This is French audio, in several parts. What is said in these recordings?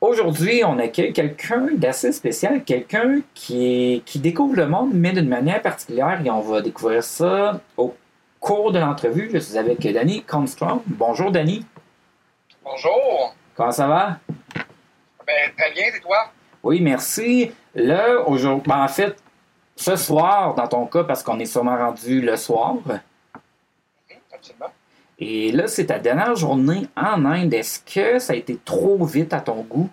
Aujourd'hui, on accueille quelqu'un d'assez spécial, quelqu'un qui, qui découvre le monde, mais d'une manière particulière, et on va découvrir ça au cours de l'entrevue. Je suis avec Danny Constrong. Bonjour, Danny. Bonjour. Comment ça va? Ben, très bien, et toi? Oui, merci. Là, aujourd'hui, ben, en fait, ce soir, dans ton cas, parce qu'on est sûrement rendu le soir. Mhm, absolument. Et là, c'est ta dernière journée en Inde. Est-ce que ça a été trop vite à ton goût?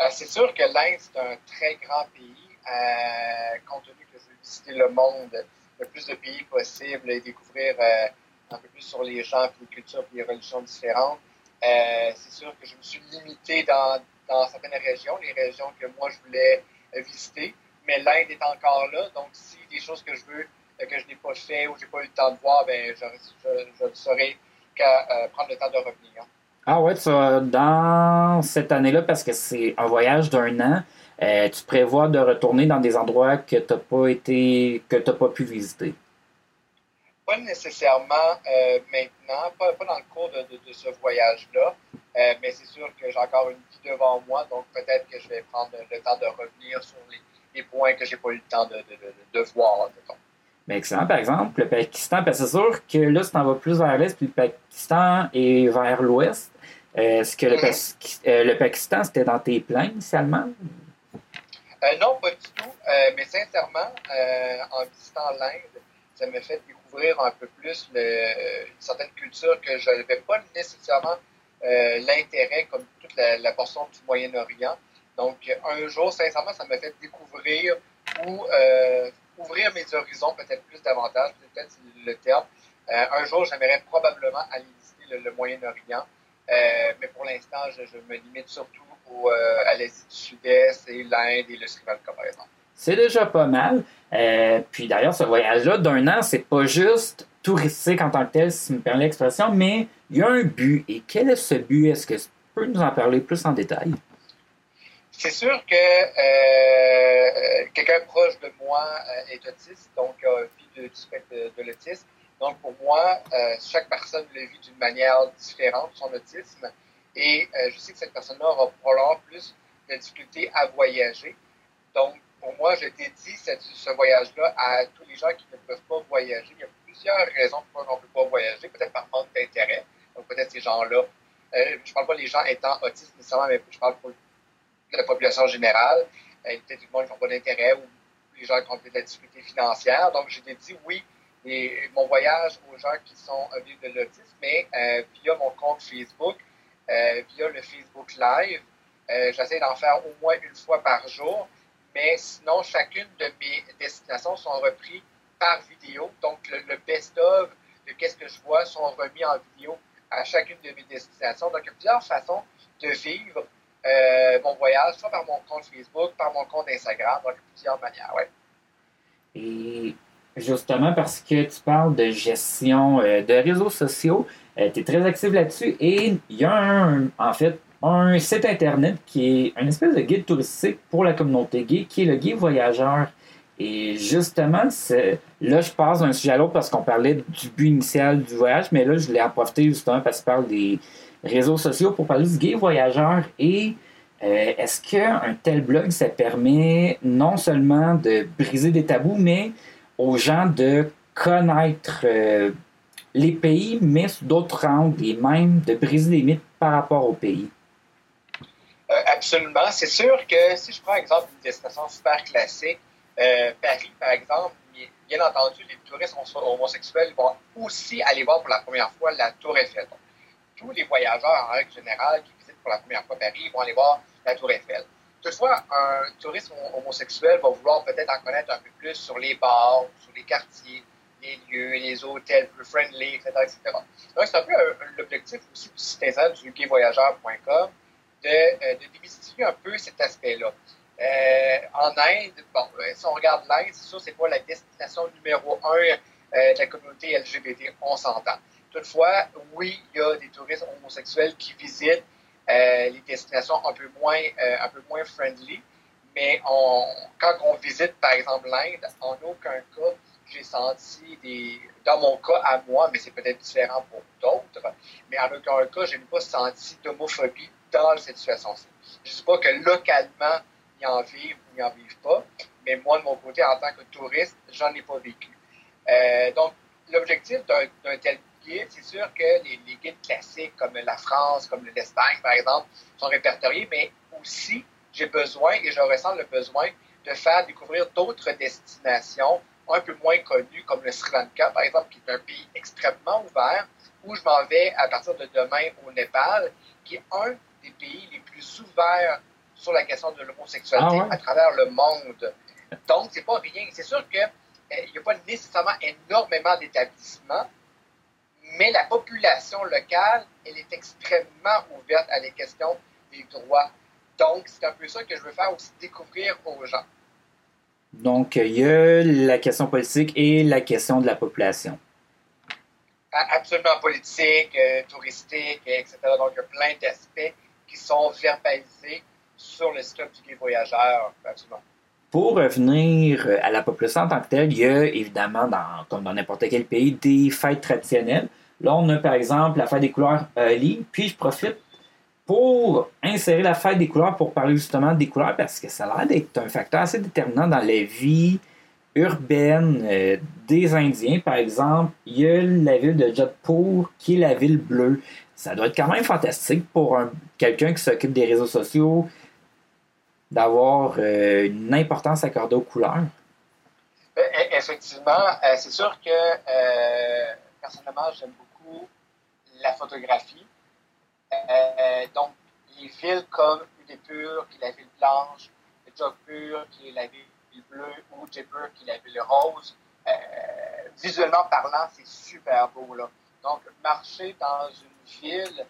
Euh, c'est sûr que l'Inde, c'est un très grand pays. Euh, compte tenu que je veux visiter le monde, le plus de pays possible et découvrir euh, un peu plus sur les gens, les cultures, les religions différentes. C'est sûr que je me suis limité dans, certaines régions, les régions que moi je voulais visiter. Mais l'Inde est encore là, donc si des choses que je veux que je n'ai pas fait ou j'ai pas eu le temps de voir, ben je, je, je ne saurais qu'à euh, prendre le temps de revenir. Ah ouais, tu vas- dans cette année-là, parce que c'est un voyage d'un an, euh, tu prévois de retourner dans des endroits que tu n'as pas été, que t'as pas pu visiter. Pas nécessairement euh, maintenant, pas, pas dans le cours de, de, de ce voyage-là, euh, mais c'est sûr que j'ai encore une vie devant moi, donc peut-être que je vais prendre le temps de revenir sur les, les points que j'ai pas eu le temps de, de, de, de voir. mettons. Mais excellent, par exemple, le Pakistan, parce que c'est sûr que là, si tu vas plus vers l'est, puis le Pakistan est vers l'ouest, est-ce que le, Mhm. Pas- euh, le Pakistan, c'était dans tes plans initialement? Euh, non, pas du tout, euh, mais sincèrement, en visitant l'Inde, ça me fait découvrir un peu plus le, une certaine culture que je n'avais pas nécessairement l'intérêt comme toute la, la portion du Moyen-Orient. Donc, un jour, sincèrement, ça m'a fait découvrir ou ouvrir mes horizons peut-être plus davantage, peut-être le terme. Euh, un jour, j'aimerais probablement aller visiter le, Moyen-Orient, euh, mais pour l'instant, je, me limite surtout euh, à l'Asie du Sud-Est et l'Inde et le Sri Lanka, par exemple. C'est déjà pas mal. Puis d'ailleurs, ce voyage-là d'un an, c'est pas juste touristique en tant que tel, si me permets l'expression, mais il y a un but. Et quel est ce but? Est-ce que tu peux nous en parler plus en détail? C'est sûr que euh, quelqu'un proche de moi euh, est autiste, donc a vit du spectre de, de l'autisme. Donc pour moi, euh, chaque personne le vit d'une manière différente, son autisme. Et euh, je sais que cette personne-là aura probablement plus de difficultés à voyager. Donc pour moi, je dédie ce voyage-là à tous les gens qui ne peuvent pas voyager. Il y a plusieurs raisons pourquoi on ne peut pas voyager, peut-être par manque d'intérêt. Donc peut-être ces gens-là. Euh, je parle pas des gens étant autistes nécessairement, mais je parle pour la population générale. Euh, peut-être du monde qui n'ont pas d'intérêt ou les gens qui ont de la difficulté financière. Donc, j'ai dit oui, et mon voyage aux gens qui sont euh, victimes de l'autisme, mais euh, via mon compte Facebook, euh, via le Facebook Live. Euh, J'essaie d'en faire au moins une fois par jour, mais sinon, chacune de mes destinations sont reprises par vidéo. Donc, le, le best-of de qu'est-ce que je vois sont remis en vidéo à chacune de mes destinations. Donc, il y a plusieurs façons de vivre euh, mon voyage, soit par mon compte Facebook, par mon compte Instagram, donc plusieurs manières, ouais. Et justement, parce que tu parles de gestion euh, de réseaux sociaux, tu es très actif là-dessus et il y a un, en fait un site internet qui est un espèce de guide touristique pour la communauté gay, qui est le Guide Voyageur. Et justement, là, je passe d'un sujet à l'autre parce qu'on parlait du but initial du voyage, mais là, je voulais en justement parce que tu parles des réseaux sociaux pour parler du Gay Voyageur. Et euh, est-ce qu'un tel blog, ça permet non seulement de briser des tabous, mais aux gens de connaître euh, les pays, mais sous d'autres angles, et même de briser des mythes par rapport au pays? Euh, absolument. C'est sûr que si je prends exemple une destination super classique, Paris par exemple, bien- entendu, les touristes homo- homosexuels vont aussi aller voir pour la première fois la Tour Eiffel. Tous les voyageurs en règle générale qui visitent pour la première fois Paris vont aller voir la Tour Eiffel. Toutefois, un touriste hom- homosexuel va vouloir peut-être en connaître un peu plus sur les bars, sur les quartiers, les lieux, les hôtels plus friendly, etc. Donc, c'est un peu euh, l'objectif aussi du site internet du gayvoyageur.com de, euh, de démystifier un peu cet aspect-là. Euh, en Inde, bon, si on regarde l'Inde, c'est sûr, c'est pas la destination numéro un de la communauté LGBT, on s'entend. Toutefois, oui, il y a des touristes homosexuels qui visitent euh, les destinations un peu moins, euh, un peu moins friendly, mais quand on visite, par exemple, l'Inde, en aucun cas, j'ai senti des, dans mon cas à moi, mais c'est peut-être différent pour d'autres, mais en aucun cas, je n'ai pas senti d'homophobie dans cette situation-ci. Je ne dis pas que localement, ils en vivent ou ils n'en vivent pas, mais moi, de mon côté, en tant que touriste, j'en ai pas vécu. Euh, donc, l'objectif d'un tel c'est sûr que les, les, guides classiques comme la France, comme l'Espagne, par exemple, sont répertoriés, mais aussi, j'ai besoin et je ressens le besoin de faire découvrir d'autres destinations un peu moins connues, comme le Sri Lanka, par exemple, qui est un pays extrêmement ouvert, où je m'en vais à partir de demain au Népal, qui est un des pays les plus ouverts sur la question de l'homosexualité ah à travers le monde. Donc, c'est pas rien. C'est sûr qu'il euh, n'y a pas nécessairement énormément d'établissements, mais la population locale, elle est extrêmement ouverte à les questions des droits. Donc, c'est un peu ça que je veux faire aussi découvrir aux gens. Donc, il y a la question politique et la question de la population. Absolument politique, euh, touristique, etc. Donc, il y a plein d'aspects qui sont verbalisés sur le site du guide voyageur. Absolument. Pour revenir euh, à la population en tant que telle, il y a évidemment, dans, comme dans n'importe quel pays, des fêtes traditionnelles. Là, on a par exemple la fête des couleurs Ali. Puis je profite pour insérer la fête des couleurs pour parler justement des couleurs parce que ça a l'air d'être un facteur assez déterminant dans la vie urbaine euh, des Indiens. Par exemple, il y a la ville de Jodhpur qui est la ville bleue. Ça doit être quand même fantastique pour quelqu'un qui s'occupe des réseaux sociaux d'avoir euh, une importance accordée aux couleurs. Euh, e, effectivement, c'est sûr que personnellement, j'aime beaucoup la photographie. donc, les villes comme Udaipur, qui est la ville blanche, Jodhpur, qui est la ville bleu ou Jaipur qui est la rose. Euh, visuellement parlant, c'est super beau. Là. Donc, marcher dans une ville,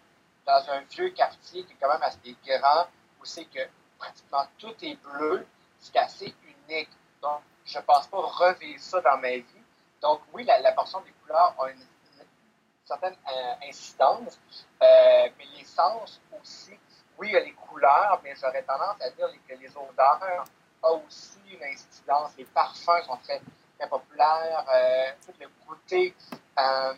dans un vieux quartier qui est quand même assez grand, où c'est que pratiquement tout est bleu, c'est assez unique. Donc, je ne pense pas revivre ça dans ma vie. Donc, oui, la, portion des couleurs a une, certaine euh, incidence, euh, mais les sens aussi. Oui, il y a les couleurs, mais j'aurais tendance à dire que les odeurs a aussi une incidence. Les parfums sont très, très populaires. Euh, tout le goûter. Euh,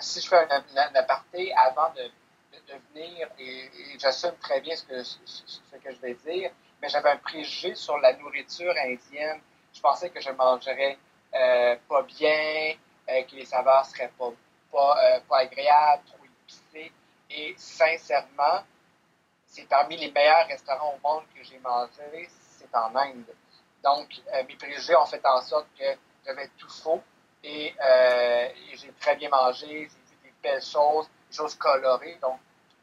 si je fais un, aparté avant de, de, venir, et, j'assume très bien ce que, ce, que je vais dire, mais j'avais un préjugé sur la nourriture indienne. Je pensais que je mangerais euh, pas bien, que les saveurs seraient pas, pas, pas agréables, trop épicées. Et sincèrement, c'est parmi les meilleurs restaurants au monde que j'ai mangé en Inde. Donc, euh, mes préjugés ont fait en sorte que j'avais tout faux et, euh, j'ai très bien mangé, j'ai vu des belles choses, des choses colorées. Donc,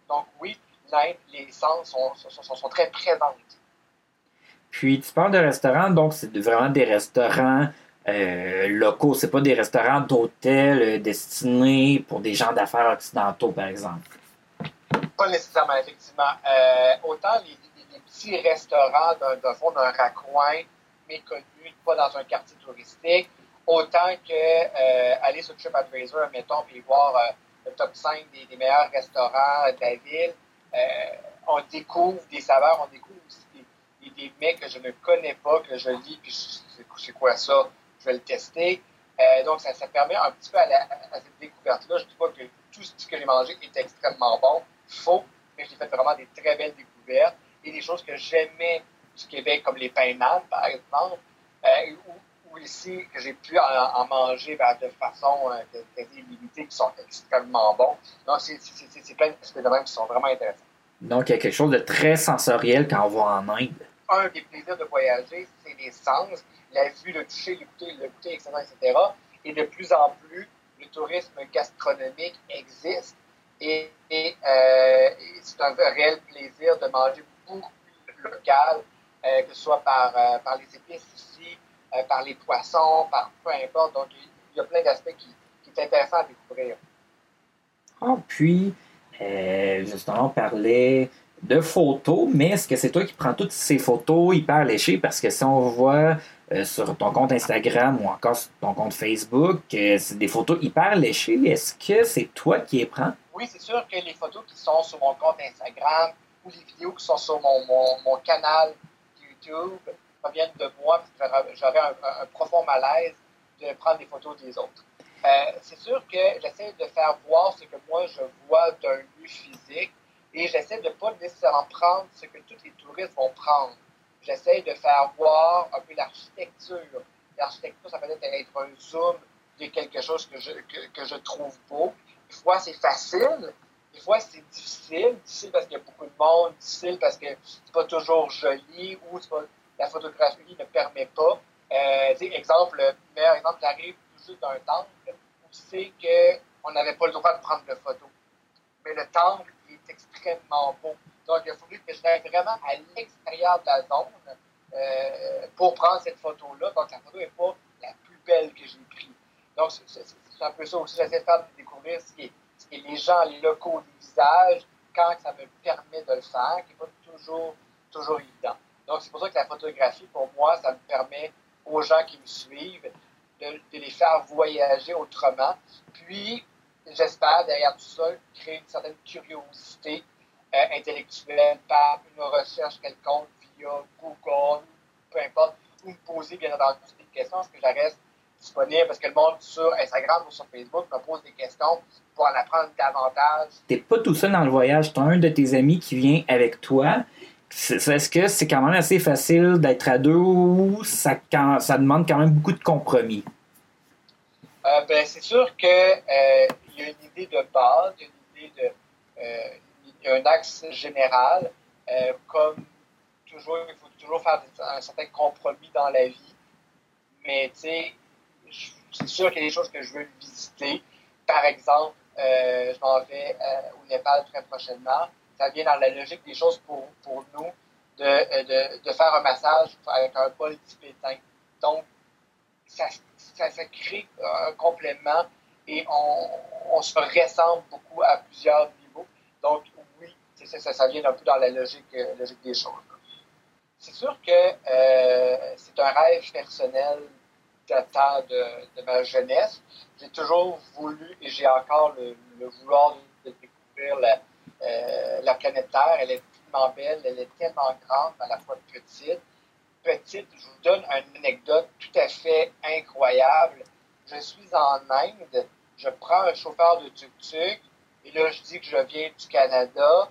donc oui, l'Inde, les sens sont, sont, sont, très présentes. Puis, tu parles de restaurants, donc c'est vraiment des restaurants euh, locaux, c'est pas des restaurants d'hôtels destinés pour des gens d'affaires occidentaux, par exemple. Pas nécessairement, effectivement. autant les petit restaurant d'un fond d'un raccoin méconnu, pas dans un quartier touristique, autant que euh, aller sur TripAdvisor, mettons, puis voir euh, le top 5 des, meilleurs restaurants de la ville. Euh, on découvre des saveurs, on découvre aussi des, des, mets que je ne connais pas, que je lis, puis c'est quoi ça, je vais le tester. donc, ça, permet un petit peu à, cette découverte-là. Je ne dis pas que tout ce que j'ai mangé est extrêmement bon, faux, mais j'ai fait vraiment des très belles découvertes et des choses que j'aimais du Québec, comme les pains par exemple, euh, ou, ici, que j'ai pu en, manger ben, de façon euh, qui sont extrêmement bons. Donc, c'est plein de qui sont vraiment intéressants. Donc, il y a quelque chose de très sensoriel quand on va en Inde. Un des plaisirs de voyager, c'est les sens, la vue, le toucher, le goûter, le goûter, etc., etc. Et de plus en plus, le tourisme gastronomique existe. Et, euh, c'est un réel plaisir de manger local, euh, que ce soit par, euh, les épices ici, par les poissons, par peu importe. Donc, il y a plein d'aspects qui, qui sont intéressants à découvrir. Ah, puis, justement, on parlait de photos, mais est-ce que c'est toi qui prends toutes ces photos hyper léchées? Parce que si on voit sur ton compte Instagram ou encore sur ton compte Facebook, c'est des photos hyper léchées, est-ce que c'est toi qui les prends? Oui, c'est sûr que les photos qui sont sur mon compte Instagram, les vidéos qui sont sur mon, mon, canal YouTube proviennent de moi, parce que j'aurais un, profond malaise de prendre des photos des autres. Euh, c'est sûr que j'essaie de faire voir ce que moi je vois d'un lieu physique, et j'essaie de ne pas nécessairement prendre ce que tous les touristes vont prendre. J'essaie de faire voir un peu l'architecture. L'architecture, ça peut être un zoom de quelque chose que je, que, je trouve beau. Des fois, c'est facile. Des fois, c'est difficile. Difficile parce qu'il y a beaucoup de monde. Difficile parce que c'est pas toujours joli ou la photographie ne permet pas. Euh, exemple, le meilleur exemple, j'arrive tout juste d'un temple où c'est qu'on n'avait pas le droit de prendre de photos. Mais le temple extrêmement beau. Donc, il a fallu que j'aille vraiment à l'extérieur de la zone euh, pour prendre cette photo-là. Donc, la photo n'est pas la plus belle que j'ai prise. Donc, c'est un peu ça aussi. J'essaie de faire découvrir ce qui, est, les gens locaux du visage quand ça me permet de le faire, qui n'est pas toujours, toujours évident. Donc, c'est pour ça que la photographie, pour moi, ça me permet aux gens qui me suivent de, de les faire voyager autrement. Puis, j'espère, derrière tout ça, créer une certaine curiosité euh, intellectuelle par une recherche quelconque via Google, peu importe, ou me poser, bien entendu, des questions, parce que je reste disponible, parce que le monde sur Instagram ou sur Facebook me pose des questions pour en apprendre davantage. T'es pas tout seul dans le voyage, tu as un de tes amis qui vient avec toi. Est-ce que c'est quand même assez facile d'être à deux ou ça, ça demande quand même beaucoup de compromis? Euh, ben, c'est sûr qu'il euh, y a une idée de base, une idée de, euh, il y a un axe général. comme toujours, il faut toujours faire un certain compromis dans la vie. Mais tu sais, c'est sûr qu'il y a des choses que je veux visiter. Par exemple, je m'en vais au Népal très prochainement ça vient dans la logique des choses pour, pour nous de, de, de, faire un massage avec un bol tibétain. Donc, ça, ça, ça crée un complément et on, se ressemble beaucoup à plusieurs niveaux. Donc, oui, ça, ça, vient un peu dans la logique, euh, logique des choses. C'est sûr que euh, c'est un rêve personnel datant de, de ma jeunesse. J'ai toujours voulu et j'ai encore le, le vouloir de découvrir la, euh, la planète Terre, elle est tellement belle, elle est tellement grande, à la fois petite. Petite, je vous donne une anecdote tout à fait incroyable. Je suis en Inde, je prends un chauffeur de tuk-tuk, et là, je dis que je viens du Canada,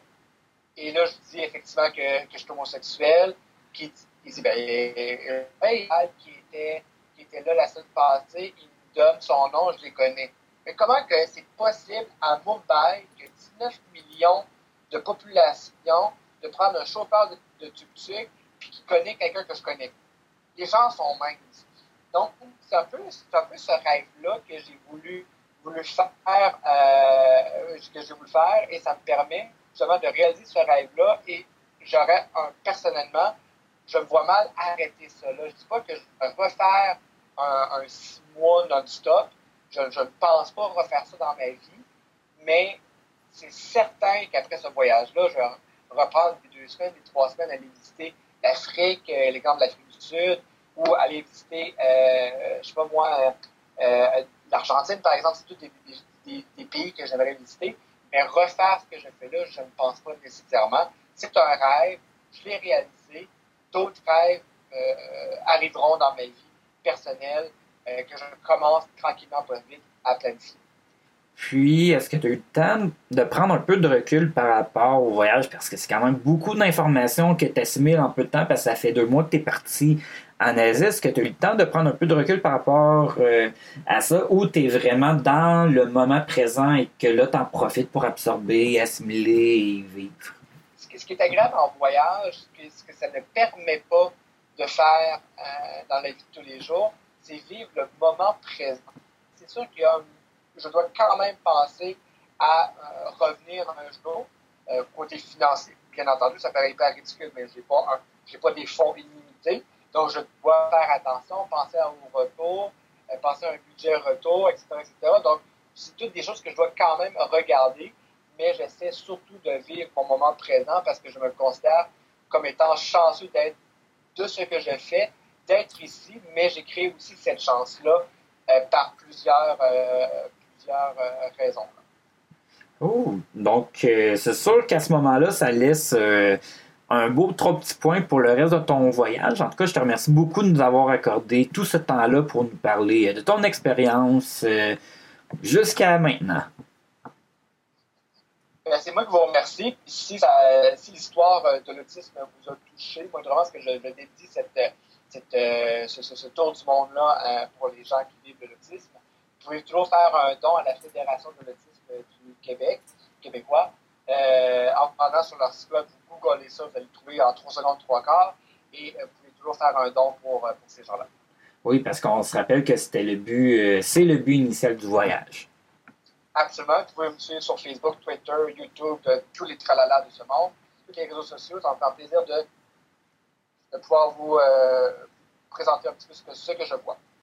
et là, je dis effectivement que, que je suis homosexuel, qui il dit, ben, hey, qui était, qui était là la semaine passée, il me donne son nom, je les connais. Mais comment que c'est possible à Mumbai, que 19 millions de population, de prendre un chauffeur de, de tuk-tuk puis qui connaît quelqu'un que je connais? Les gens sont minces. Donc, c'est un, un peu ce rêve-là que j'ai voulu, voulu faire, euh, que j'ai voulu faire, et ça me permet justement de réaliser ce rêve-là. Et j'aurais, personnellement, je me vois mal arrêter ça. Là. Je ne dis pas que je vais refaire un, six mois non-stop, je, ne pense pas refaire ça dans ma vie, mais c'est certain qu'après ce voyage-là, je vais reprendre deux semaines, les trois semaines, aller visiter l'Afrique, euh, grands de l'Afrique du Sud, ou aller visiter, euh, je sais pas moi, l'Argentine, par exemple, c'est tous des, pays que j'aimerais visiter. Mais refaire ce que je fais là, je ne pense pas nécessairement. C'est un rêve, je l'ai réalisé. D'autres rêves arriveront dans ma vie personnelle euh, que je commence tranquillement, pas vite, à planifier. Puis, est-ce que tu as eu le temps de prendre un peu de recul par rapport au voyage? Parce que c'est quand même beaucoup d'informations que tu assimiles en peu de temps, parce que ça fait deux mois que tu es parti Asie. Est-ce que tu as eu le temps de prendre un peu de recul par rapport euh, à ça, ou tu es vraiment dans le moment présent et que là, tu en profites pour absorber, assimiler et vivre? Ce qui est agréable en voyage, ce que ça ne permet pas de faire euh, dans la vie de tous les jours, c'est vivre le moment présent. C'est sûr que je dois quand même penser à euh, revenir un jour, côté financier. Bien entendu, ça paraît hyper ridicule, mais je n'ai pas des fonds illimités. Donc, je dois faire attention, penser au retour, euh, penser à un budget retour, etc., etc. Donc, c'est toutes des choses que je dois quand même regarder, mais j'essaie surtout de vivre mon moment présent parce que je me considère comme étant chanceux d'être de ce que je fais d'être ici, mais j'ai créé aussi cette chance-là euh, par plusieurs, euh, plusieurs raisons. Oh, donc c'est sûr qu'à ce moment-là, ça laisse un beau trois petits points pour le reste de ton voyage. En tout cas, je te remercie beaucoup de nous avoir accordé tout ce temps-là pour nous parler de ton expérience jusqu'à maintenant. Ben, c'est moi qui vous remercie. Si, l'histoire de l'autisme vous a touché, moi, vraiment, ce que je, je dédie cette, cette, ce, tour du monde-là pour les gens qui vivent de l'autisme, vous pouvez toujours faire un don à la Fédération de l'autisme du Québec, québécois. Euh, en prenant sur leur site web, googlez ça, vous allez le trouver en 3 secondes, 3 quarts, et vous pouvez toujours faire un don pour, pour ces gens-là. Oui, parce qu'on se rappelle que c'était le but, euh, c'est le but initial du voyage. Absolument. Vous pouvez me suivre sur Facebook, Twitter, YouTube, de, tous les tralalas de ce monde, tous les réseaux sociaux. Ça me fait plaisir de, de pouvoir vous euh, présenter un petit peu ce que, ce que je vois.